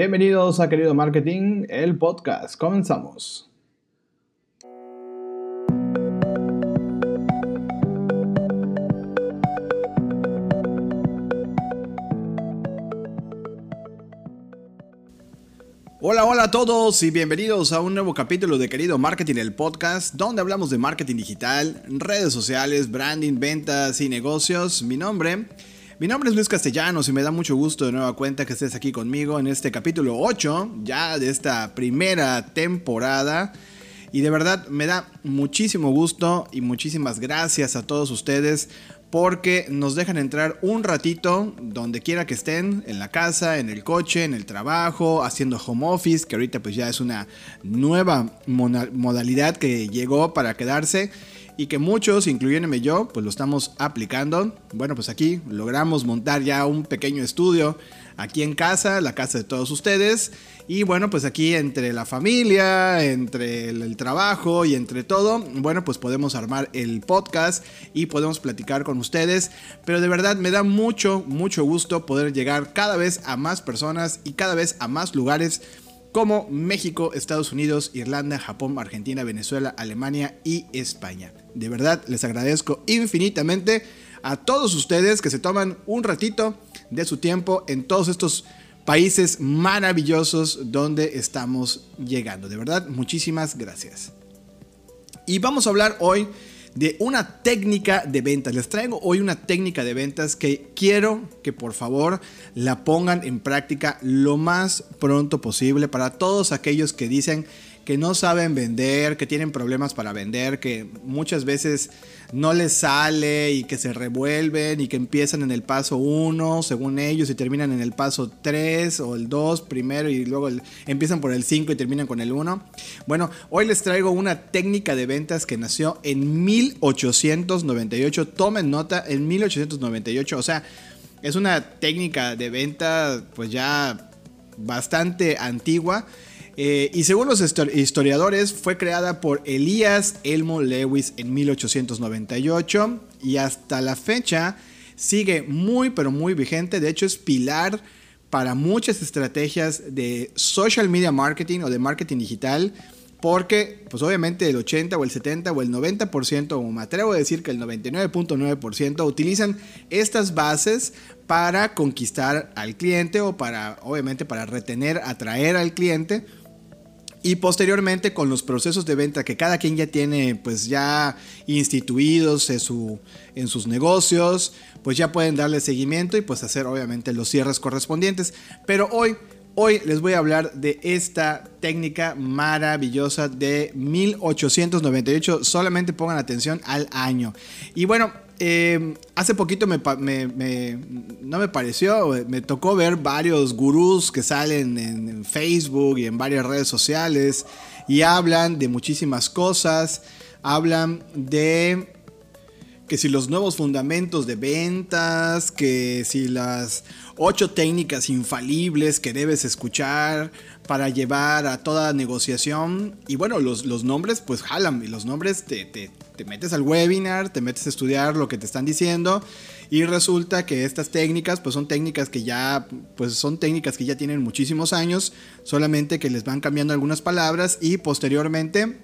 Bienvenidos a Querido Marketing, el podcast. Comenzamos. Hola, hola a todos y bienvenidos a un nuevo capítulo de Querido Marketing, el podcast, donde hablamos de marketing digital, redes sociales, branding, ventas y negocios. Mi nombre, mi nombre es Luis Castellanos y me da mucho gusto de nueva cuenta que estés aquí conmigo en este capítulo 8 ya de esta primera temporada. Y de verdad me da muchísimo gusto y muchísimas gracias a todos ustedes porque nos dejan entrar un ratito donde quiera que estén, en la casa, en el coche, en el trabajo, haciendo home office, que ahorita pues ya es una nueva modalidad que llegó para quedarse y que muchos, incluyéndome yo, pues lo estamos aplicando. Bueno, pues aquí logramos montar ya un pequeño estudio aquí en casa, la casa de todos ustedes. Y bueno, pues aquí entre la familia, entre el, trabajo y entre todo, bueno, pues podemos armar el podcast y podemos platicar con ustedes. Pero de verdad me da mucho, mucho gusto poder llegar cada vez a más personas y cada vez a más lugares como México, Estados Unidos, Irlanda, Japón, Argentina, Venezuela, Alemania y España. De verdad les agradezco infinitamente a todos ustedes que se toman un ratito de su tiempo en todos estos países maravillosos donde estamos llegando. De verdad, muchísimas gracias. Y vamos a hablar hoy de una técnica de ventas. Les traigo hoy una técnica de ventas que quiero que por favor la pongan en práctica lo más pronto posible para todos aquellos que dicen que no saben vender, que tienen problemas para vender, que muchas veces no les sale y que se revuelven y que empiezan en el paso 1 según ellos y terminan en el paso 3 o el 2 primero y luego empiezan por el 5 y terminan con el 1. Bueno, hoy les traigo una técnica de ventas que nació en 1898. Tomen nota, en 1898. O sea, es una técnica de venta pues ya bastante antigua eh, y según los historiadores, fue creada por Elías Elmo Lewis en 1898 y hasta la fecha sigue muy pero muy vigente. De hecho, es pilar para muchas estrategias de social media marketing o de marketing digital. Porque, pues obviamente el 80 o el 70 o el 90%, o me atrevo a decir que el 99.9% utilizan estas bases para conquistar al cliente o para, obviamente, para retener, atraer al cliente y posteriormente con los procesos de venta que cada quien ya tiene pues ya instituidos en, su, en sus negocios, pues ya pueden darle seguimiento y pues hacer obviamente los cierres correspondientes. Pero hoy, hoy les voy a hablar de esta técnica maravillosa de 1898. Solamente pongan atención al año. Y bueno, Em, hace poquito me, no me pareció, me tocó ver varios gurús que salen en, Facebook y en varias redes sociales y hablan de muchísimas cosas, hablan de que si los nuevos fundamentos de ventas, que si las ocho técnicas infalibles que debes escuchar para llevar a toda negociación. Y bueno, los, los nombres pues jalan y los nombres te te metes al webinar, te metes a estudiar lo que te están diciendo y resulta que estas técnicas pues son técnicas que ya pues son técnicas que ya tienen muchísimos años, solamente que les van cambiando algunas palabras y posteriormente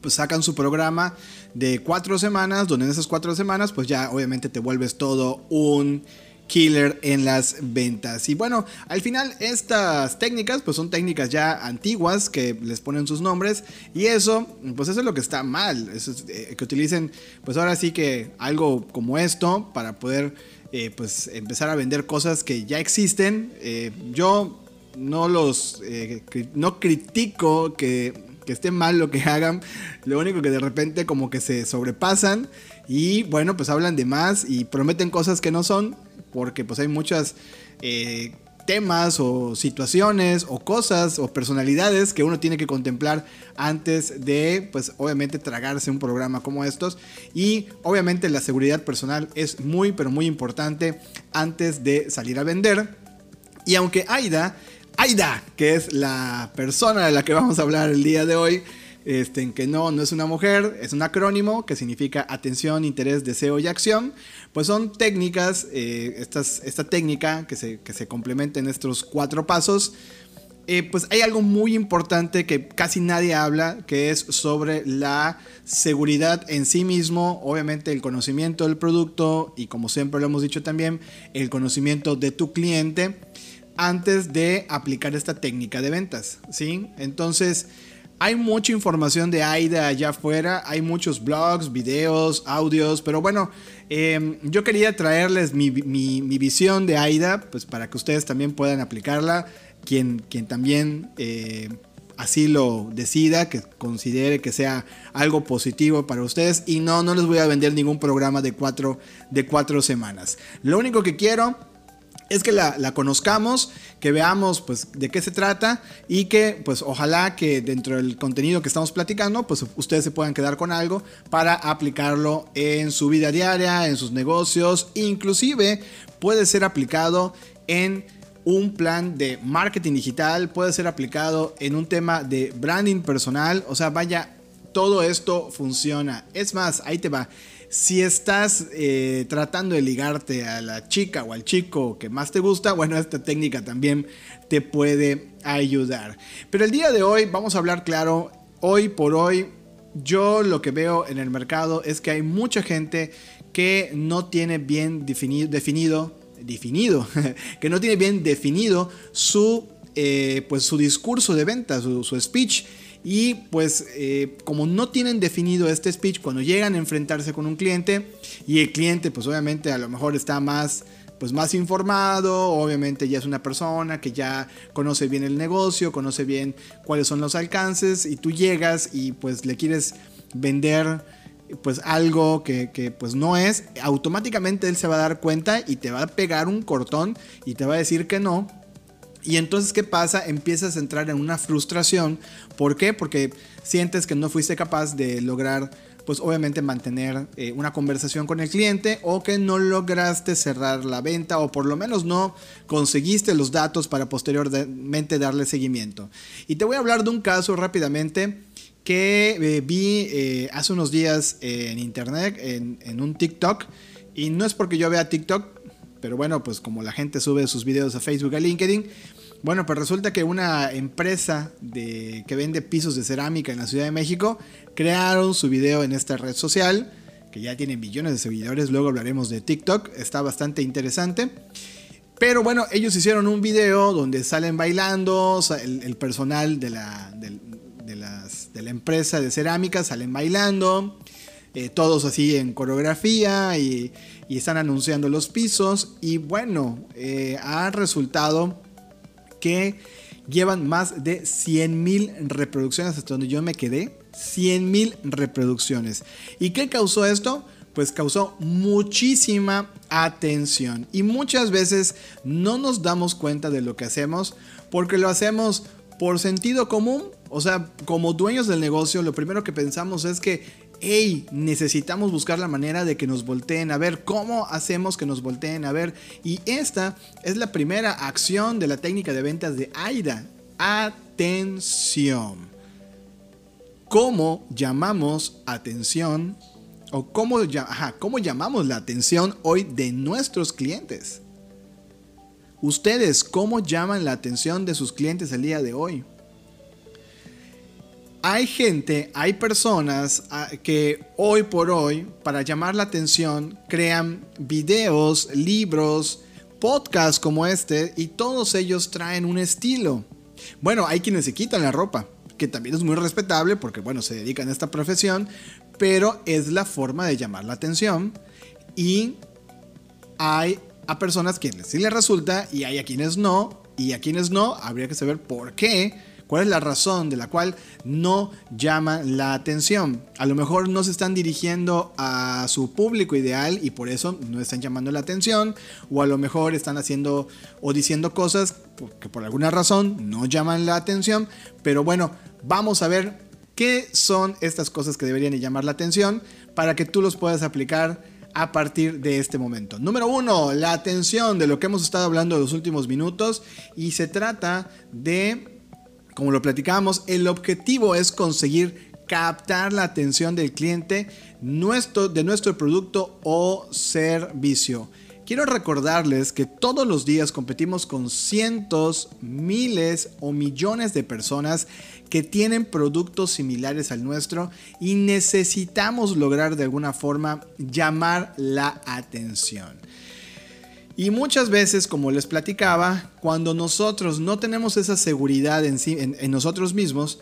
pues sacan su programa de cuatro semanas, donde en esas cuatro semanas pues ya obviamente te vuelves todo un killer en las ventas. Y bueno, al final estas técnicas pues son técnicas ya antiguas que les ponen sus nombres y eso pues eso es lo que está mal, eso eh, que utilicen pues ahora sí que algo como esto para poder eh, pues empezar a vender cosas que ya existen. Eh, yo no los no critico que, que esté mal lo que hagan, lo único que de repente como que se sobrepasan y bueno pues hablan de más y prometen cosas que no son porque pues hay muchas eh, temas o situaciones o cosas o personalidades que uno tiene que contemplar antes de pues obviamente tragarse un programa como estos. Y obviamente la seguridad personal es muy pero muy importante antes de salir a vender. Y aunque Aida Aida que es la persona de la que vamos a hablar el día de hoy este, en que no, no es una mujer, es un acrónimo que significa atención, interés, deseo y acción. Pues son técnicas, eh, esta técnica que se, que se complementa en estos cuatro pasos, eh, pues hay algo muy importante que casi nadie habla, que es sobre la seguridad en sí mismo, obviamente el conocimiento del producto y como siempre lo hemos dicho también, el conocimiento de tu cliente antes de aplicar esta técnica de ventas, ¿sí? Entonces, hay mucha información de AIDA allá afuera, hay muchos blogs, videos, audios, pero bueno, em, yo quería traerles mi, visión de AIDA, pues para que ustedes también puedan aplicarla, quien, quien también eh, así lo decida, que considere que sea algo positivo para ustedes. Y no, no les voy a vender ningún programa de cuatro, de cuatro semanas. Lo único que quiero es que la, conozcamos, que veamos pues de qué se trata y que pues ojalá que dentro del contenido que estamos platicando pues ustedes se puedan quedar con algo para aplicarlo en su vida diaria, en sus negocios, inclusive puede ser aplicado en un plan de marketing digital, puede ser aplicado en un tema de branding personal, o sea, vaya, todo esto funciona. Es más, ahí te va. Si estás eh, tratando de ligarte a la chica o al chico que más te gusta, bueno, esta técnica también te puede ayudar. Pero el día de hoy vamos a hablar claro, hoy por hoy, yo lo que veo en el mercado es que hay mucha gente que no tiene bien definido, definido, definido que no tiene bien definido su, eh, pues su discurso de venta, su, su speech. Y pues eh, como no tienen definido este speech, cuando llegan a enfrentarse con un cliente y el cliente pues obviamente a lo mejor está más pues más informado, obviamente ya es una persona que ya conoce bien el negocio, conoce bien cuáles son los alcances y tú llegas y pues le quieres vender pues algo que, que, pues no es, automáticamente él se va a dar cuenta y te va a pegar un cortón y te va a decir que no y entonces, ¿qué pasa? Empiezas a entrar en una frustración. ¿Por qué? Porque sientes que no fuiste capaz de lograr, pues obviamente mantener eh, una conversación con el cliente o que no lograste cerrar la venta o por lo menos no conseguiste los datos para posteriormente darle seguimiento. Y te voy a hablar de un caso rápidamente que eh, vi eh, hace unos días en internet, en, en un TikTok. Y no es porque yo vea TikTok, pero bueno, pues como la gente sube sus videos a Facebook, a LinkedIn, bueno, pues resulta que una empresa de, que vende pisos de cerámica en la Ciudad de México crearon su video en esta red social, que ya tiene millones de seguidores, luego hablaremos de TikTok, está bastante interesante. Pero bueno, ellos hicieron un video donde salen bailando, el, personal de la, de, la empresa de cerámica salen bailando, eh, todos así en coreografía y, están anunciando los pisos. Y bueno, eh, ha resultado que llevan más de 100.000 reproducciones hasta donde yo me quedé. 100.000 reproducciones. ¿Y qué causó esto? Pues causó muchísima atención. Y muchas veces no nos damos cuenta de lo que hacemos porque lo hacemos por sentido común. O sea, como dueños del negocio, lo primero que pensamos es que hey, necesitamos buscar la manera de que nos volteen a ver, cómo hacemos que nos volteen a ver. Y esta es la primera acción de la técnica de ventas de AIDA. Atención. ¿Cómo llamamos atención o cómo, cómo llamamos la atención hoy de nuestros clientes? Ustedes, ¿cómo llaman la atención de sus clientes el día de hoy? Hay gente, hay personas ah, que hoy por hoy, para llamar la atención, crean videos, libros, podcasts como este y todos ellos traen un estilo. Bueno, hay quienes se quitan la ropa, que también es muy respetable porque, bueno, se dedican a esta profesión, pero es la forma de llamar la atención y hay a personas que sí les resulta y hay a quienes no, y a quienes no, habría que saber por qué ¿Cuál es la razón de la cual no llama la atención? A lo mejor no se están dirigiendo a su público ideal y por eso no están llamando la atención. O a lo mejor están haciendo o diciendo cosas que por alguna razón no llaman la atención. Pero bueno, vamos a ver qué son estas cosas que deberían llamar la atención para que tú los puedas aplicar a partir de este momento. Número uno, la atención de lo que hemos estado hablando en los últimos minutos y se trata de como lo platicábamos, el objetivo es conseguir captar la atención del cliente de nuestro producto o servicio. Quiero recordarles que todos los días competimos con cientos, miles o millones de personas que tienen productos similares al nuestro y necesitamos lograr de alguna forma llamar la atención. Y muchas veces, como les platicaba, cuando nosotros no tenemos esa seguridad en, nosotros mismos,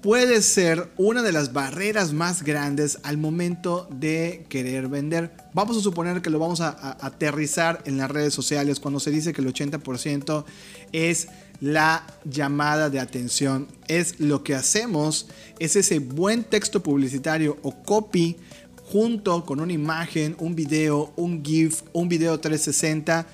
puede ser una de las barreras más grandes al momento de querer vender. Vamos a suponer que lo vamos a, aterrizar en las redes sociales cuando se dice que el 80% es la llamada de atención. Es lo que hacemos, es ese buen texto publicitario o copy junto con una imagen, un video, un GIF, un video 360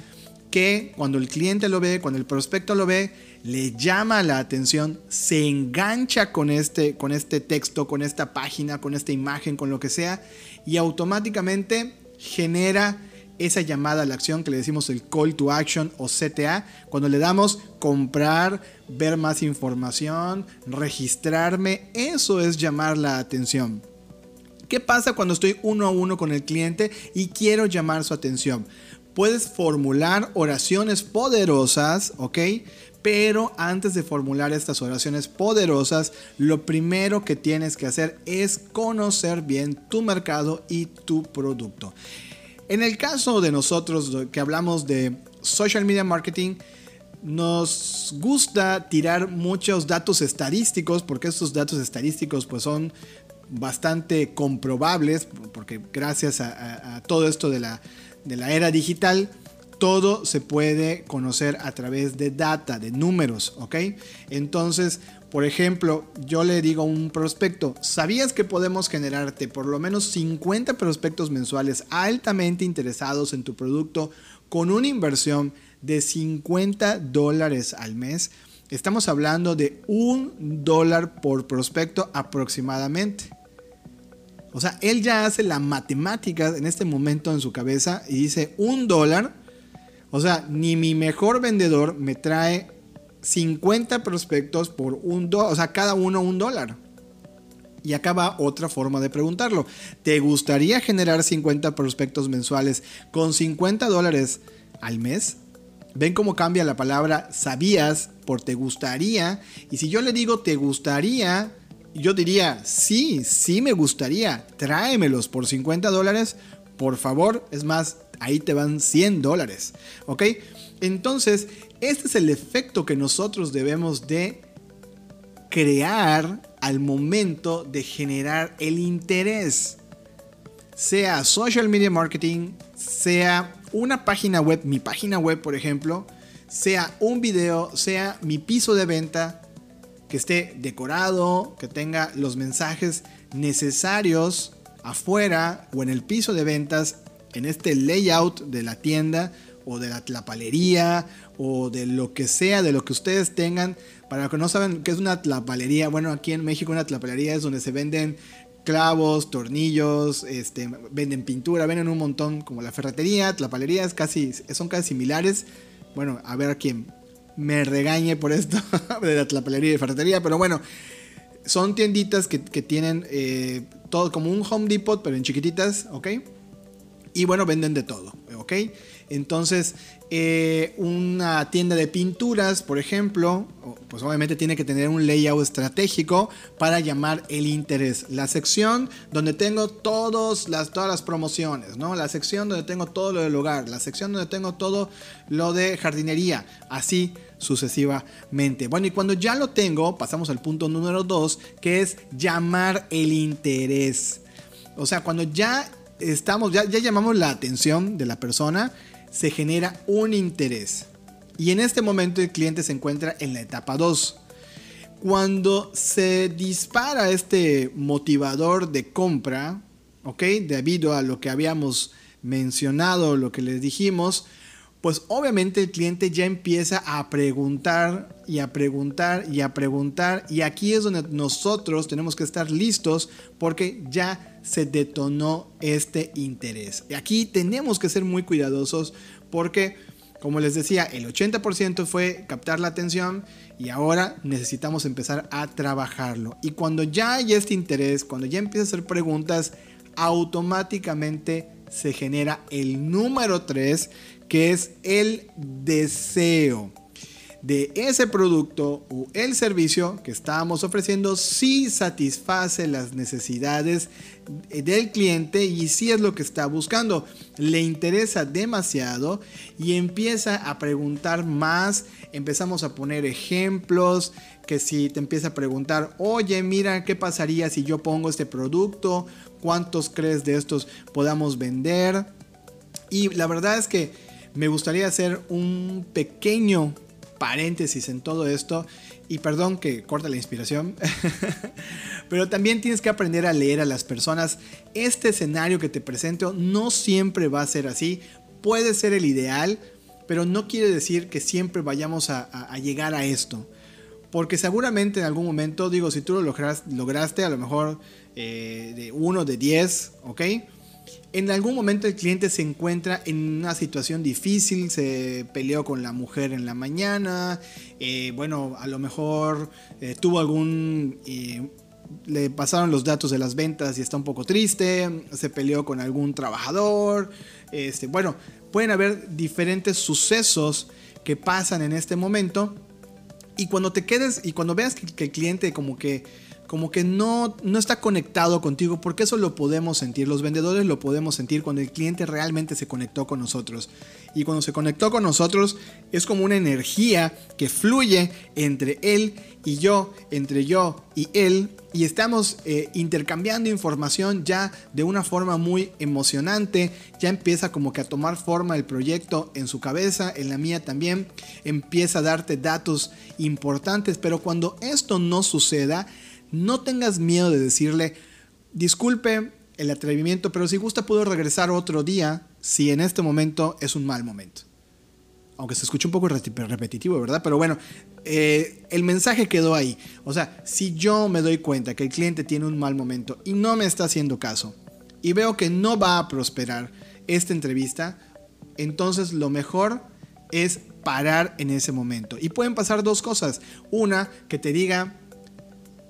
que cuando el cliente lo ve, cuando el prospecto lo ve, le llama la atención, se engancha con este, con este texto, con esta página, con esta imagen, con lo que sea, y automáticamente genera esa llamada a la acción que le decimos el call to action o CTA, cuando le damos comprar, ver más información, registrarme, eso es llamar la atención. ¿Qué pasa cuando estoy uno a uno con el cliente y quiero llamar su atención? Puedes formular oraciones poderosas, ¿ok? Pero antes de formular estas oraciones poderosas, lo primero que tienes que hacer es conocer bien tu mercado y tu producto. En el caso de nosotros que hablamos de social media marketing, nos gusta tirar muchos datos estadísticos porque estos datos estadísticos pues son bastante comprobables porque gracias a, todo esto de la, de la era digital todo se puede conocer a través de data, de números, ¿ok? Entonces, por ejemplo, yo le digo a un prospecto, ¿sabías que podemos generarte por lo menos 50 prospectos mensuales altamente interesados en tu producto con una inversión de 50 dólares al mes? Estamos hablando de un dólar por prospecto aproximadamente. O sea, él ya hace la matemática en este momento en su cabeza y dice un dólar o sea, ni mi mejor vendedor me trae 50 prospectos por un dólar, o sea, cada uno un dólar. Y acá va otra forma de preguntarlo. ¿Te gustaría generar 50 prospectos mensuales con 50 dólares al mes? ¿Ven cómo cambia la palabra sabías por te gustaría? Y si yo le digo te gustaría, yo diría, sí, sí me gustaría, tráemelos por 50 dólares, por favor. Es más, ahí te van 100 dólares. ¿Ok? Entonces, este es el efecto que nosotros debemos de crear al momento de generar el interés. Sea social media marketing, sea una página web, mi página web por ejemplo, sea un video, sea mi piso de venta, que esté decorado, que tenga los mensajes necesarios afuera o en el piso de ventas en este layout de la tienda o de la tlapalería o de lo que sea, de lo que ustedes tengan. Para los que no saben qué es una tlapalería, bueno, aquí en México una tlapalería es donde se venden clavos, tornillos, este, venden pintura, venden un montón como la ferretería, tlapalería es casi, son casi similares. Bueno, a ver quién me regañe por esto de la tlapalería y ferretería, pero bueno, son tienditas que, tienen eh, todo como un Home Depot, pero en chiquititas, ¿ok? Y bueno, venden de todo, ¿ok? Entonces, eh, una tienda de pinturas, por ejemplo, pues obviamente tiene que tener un layout estratégico para llamar el interés. La sección donde tengo todos las, todas las promociones, ¿no? La sección donde tengo todo lo del hogar, la sección donde tengo todo lo de jardinería, así sucesivamente. Bueno, y cuando ya lo tengo, pasamos al punto número 2, que es llamar el interés. O sea, cuando ya estamos, ya, llamamos la atención de la persona, se genera un interés. Y en este momento el cliente se encuentra en la etapa 2. Cuando se dispara este motivador de compra, ¿ok? Debido a lo que habíamos mencionado, lo que les dijimos, pues obviamente el cliente ya empieza a preguntar y a preguntar y a preguntar y aquí es donde nosotros tenemos que estar listos porque ya se detonó este interés. Y aquí tenemos que ser muy cuidadosos porque, como les decía, el 80% fue captar la atención y ahora necesitamos empezar a trabajarlo. Y cuando ya hay este interés, cuando ya empieza a hacer preguntas, automáticamente se genera el número 3, que es el deseo de ese producto o el servicio que estamos ofreciendo si satisface las necesidades del cliente y si es lo que está buscando. Le interesa demasiado y empieza a preguntar más, empezamos a poner ejemplos, que si te empieza a preguntar, oye, mira, ¿qué pasaría si yo pongo este producto? ¿Cuántos crees de estos podamos vender? Y la verdad es que me gustaría hacer un pequeño paréntesis en todo esto. Y perdón que corta la inspiración. pero también tienes que aprender a leer a las personas. Este escenario que te presento no siempre va a ser así. Puede ser el ideal, pero no quiere decir que siempre vayamos a, llegar a esto. Porque seguramente en algún momento, digo, si tú lo lograste, a lo mejor eh, de 1 de 10, ¿ok? En algún momento el cliente se encuentra en una situación difícil, se peleó con la mujer en la mañana, eh, bueno, a lo mejor eh, tuvo algún... Eh, le pasaron los datos de las ventas y está un poco triste, se peleó con algún trabajador, este, bueno, pueden haber diferentes sucesos que pasan en este momento y cuando te quedes y cuando veas que el cliente como que como que no, no está conectado contigo, porque eso lo podemos sentir, los vendedores lo podemos sentir cuando el cliente realmente se conectó con nosotros. Y cuando se conectó con nosotros es como una energía que fluye entre él y yo, entre yo y él, y estamos eh, intercambiando información ya de una forma muy emocionante, ya empieza como que a tomar forma el proyecto en su cabeza, en la mía también, empieza a darte datos importantes, pero cuando esto no suceda, no tengas miedo de decirle, disculpe el atrevimiento, pero si gusta puedo regresar otro día si en este momento es un mal momento. Aunque se escuche un poco repetitivo, ¿verdad? Pero bueno, eh, el mensaje quedó ahí. O sea, si yo me doy cuenta que el cliente tiene un mal momento y no me está haciendo caso, y veo que no va a prosperar esta entrevista, entonces lo mejor es parar en ese momento. Y pueden pasar dos cosas. Una, que te diga,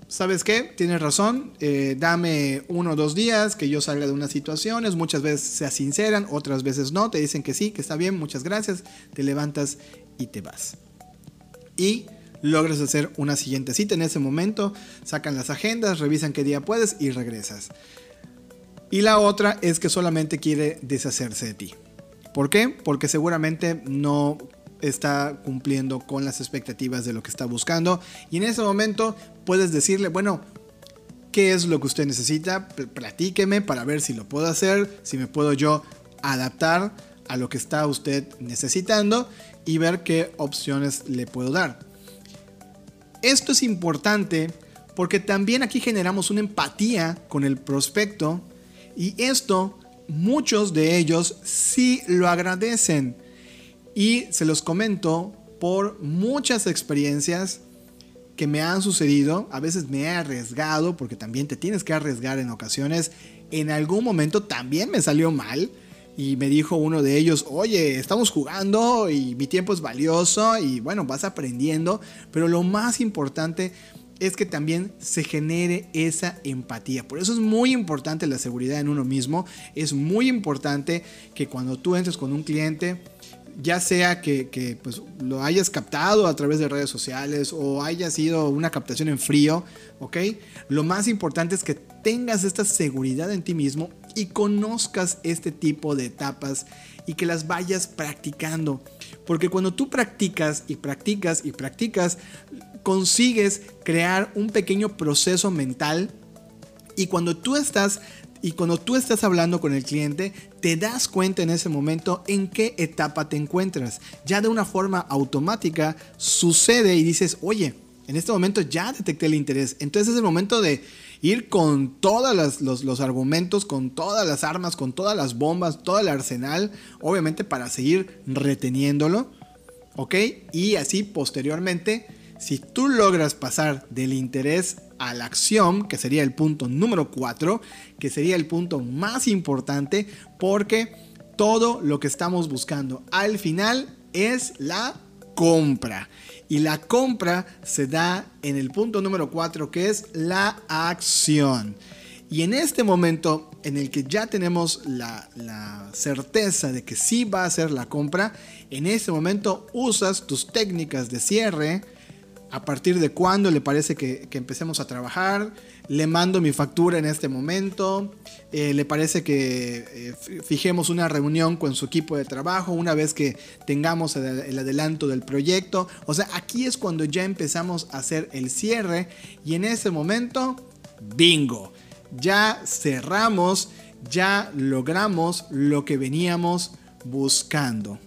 ¿sabes qué? Tienes razón, eh, dame uno o dos días que yo salga de unas situaciones, muchas veces se sinceran, otras veces no, te dicen que sí, que está bien, muchas gracias, te levantas y te vas. Y logras hacer una siguiente cita en ese momento, sacan las agendas, revisan qué día puedes y regresas. Y la otra es que solamente quiere deshacerse de ti. ¿Por qué? Porque seguramente no está cumpliendo con las expectativas de lo que está buscando. Y en ese momento puedes decirle, bueno, ¿qué es lo que usted necesita? Platíqueme para ver si lo puedo hacer, si me puedo yo adaptar a lo que está usted necesitando y ver qué opciones le puedo dar. Esto es importante porque también aquí generamos una empatía con el prospecto y esto muchos de ellos sí lo agradecen y se los comento por muchas experiencias que me han sucedido. A veces me he arriesgado, porque también te tienes que arriesgar en ocasiones. En algún momento también me salió mal. Y me dijo uno de ellos, oye, estamos jugando y mi tiempo es valioso y bueno, vas aprendiendo. Pero lo más importante es que también se genere esa empatía. Por eso es muy importante la seguridad en uno mismo. Es muy importante que cuando tú entres con un cliente, ya sea que, pues, lo hayas captado a través de redes sociales o haya sido una captación en frío, ¿ok? Lo más importante es que tengas esta seguridad en ti mismo y conozcas este tipo de etapas y que las vayas practicando. Porque cuando tú practicas y practicas y practicas, consigues crear un pequeño proceso mental y cuando tú estás y cuando tú estás hablando con el cliente, te das cuenta en ese momento en qué etapa te encuentras. Ya de una forma automática sucede y dices, oye, en este momento ya detecté el interés. Entonces es el momento de ir con todos los, argumentos, con todas las armas, con todas las bombas, todo el arsenal, obviamente para seguir reteniéndolo. ¿Ok? Y así posteriormente, si tú logras pasar del interés a la acción, que sería el punto número 4, que sería el punto más importante, porque todo lo que estamos buscando al final es la compra. Y la compra se da en el punto número 4, que es la acción. Y en este momento en el que ya tenemos la, certeza de que sí va a ser la compra, en este momento usas tus técnicas de cierre, a partir de cuándo le parece que, empecemos a trabajar, le mando mi factura en este momento, eh, le parece que eh, fijemos una reunión con su equipo de trabajo una vez que tengamos el, adelanto del proyecto. O sea, aquí es cuando ya empezamos a hacer el cierre y en ese momento, bingo, ya cerramos, ya logramos lo que veníamos buscando.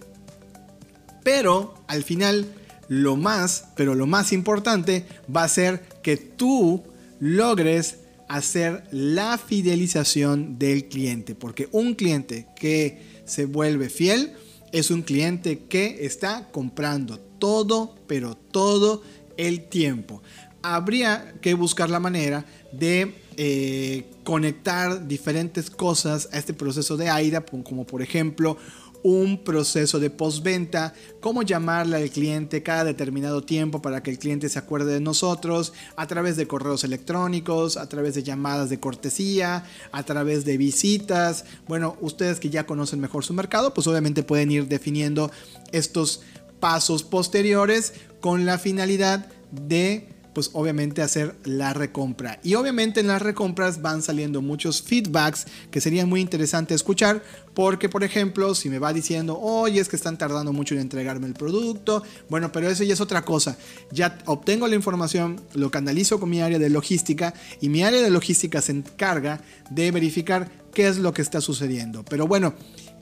Pero al final lo más, pero lo más importante va a ser que tú logres hacer la fidelización del cliente. Porque un cliente que se vuelve fiel es un cliente que está comprando todo, pero todo el tiempo. Habría que buscar la manera de eh, conectar diferentes cosas a este proceso de AIDA, como por ejemplo un proceso de postventa, cómo llamarle al cliente cada determinado tiempo para que el cliente se acuerde de nosotros, a través de correos electrónicos, a través de llamadas de cortesía, a través de visitas. Bueno, ustedes que ya conocen mejor su mercado, pues obviamente pueden ir definiendo estos pasos posteriores con la finalidad de pues obviamente hacer la recompra. Y obviamente en las recompras van saliendo muchos feedbacks que serían muy interesante escuchar porque por ejemplo si me va diciendo, oye es que están tardando mucho en entregarme el producto, bueno, pero eso ya es otra cosa. Ya obtengo la información, lo canalizo con mi área de logística y mi área de logística se encarga de verificar qué es lo que está sucediendo. Pero bueno,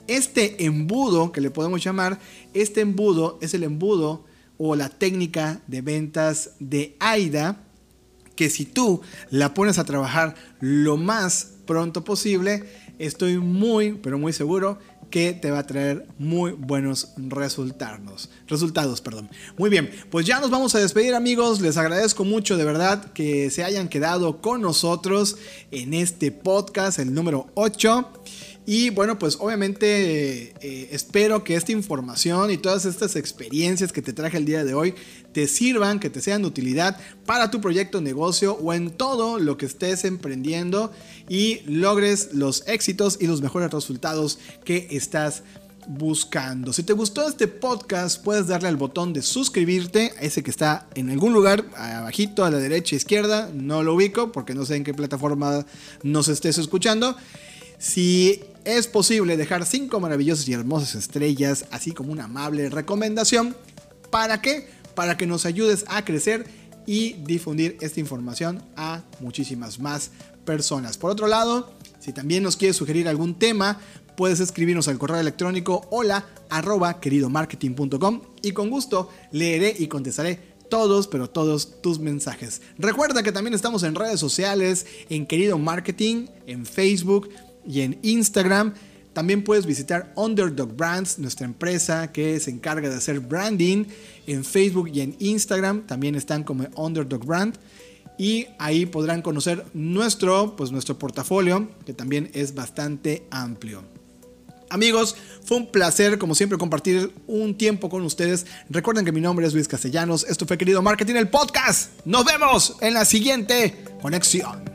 este embudo que le podemos llamar, este embudo es el embudo o la técnica de ventas de AIDA, que si tú la pones a trabajar lo más pronto posible, estoy muy, pero muy seguro que te va a traer muy buenos resultados. Resultados, perdón. Muy bien, pues ya nos vamos a despedir amigos. Les agradezco mucho de verdad que se hayan quedado con nosotros en este podcast, el número 8. Y bueno, pues obviamente eh, espero que esta información y todas estas experiencias que te traje el día de hoy te sirvan, que te sean de utilidad para tu proyecto, negocio o en todo lo que estés emprendiendo y logres los éxitos y los mejores resultados que estás buscando. Si te gustó este podcast, puedes darle al botón de suscribirte, ese que está en algún lugar, abajito, a la derecha, izquierda, no lo ubico porque no sé en qué plataforma nos estés escuchando. Si es posible dejar 5 maravillosas y hermosas estrellas, así como una amable recomendación. ¿Para qué? Para que nos ayudes a crecer y difundir esta información a muchísimas más personas. Por otro lado, si también nos quieres sugerir algún tema, puedes escribirnos al correo electrónico hola arroba y con gusto leeré y contestaré todos, pero todos tus mensajes. Recuerda que también estamos en redes sociales, en Querido Marketing, en Facebook, y en Instagram. También puedes visitar Underdog Brands, nuestra empresa que se encarga de hacer branding en Facebook y en Instagram. También están como Underdog Brand. Y ahí podrán conocer nuestro, pues nuestro portafolio, que también es bastante amplio. Amigos, fue un placer, como siempre, compartir un tiempo con ustedes. Recuerden que mi nombre es Luis Castellanos. Esto fue Querido Marketing, el podcast. Nos vemos en la siguiente conexión.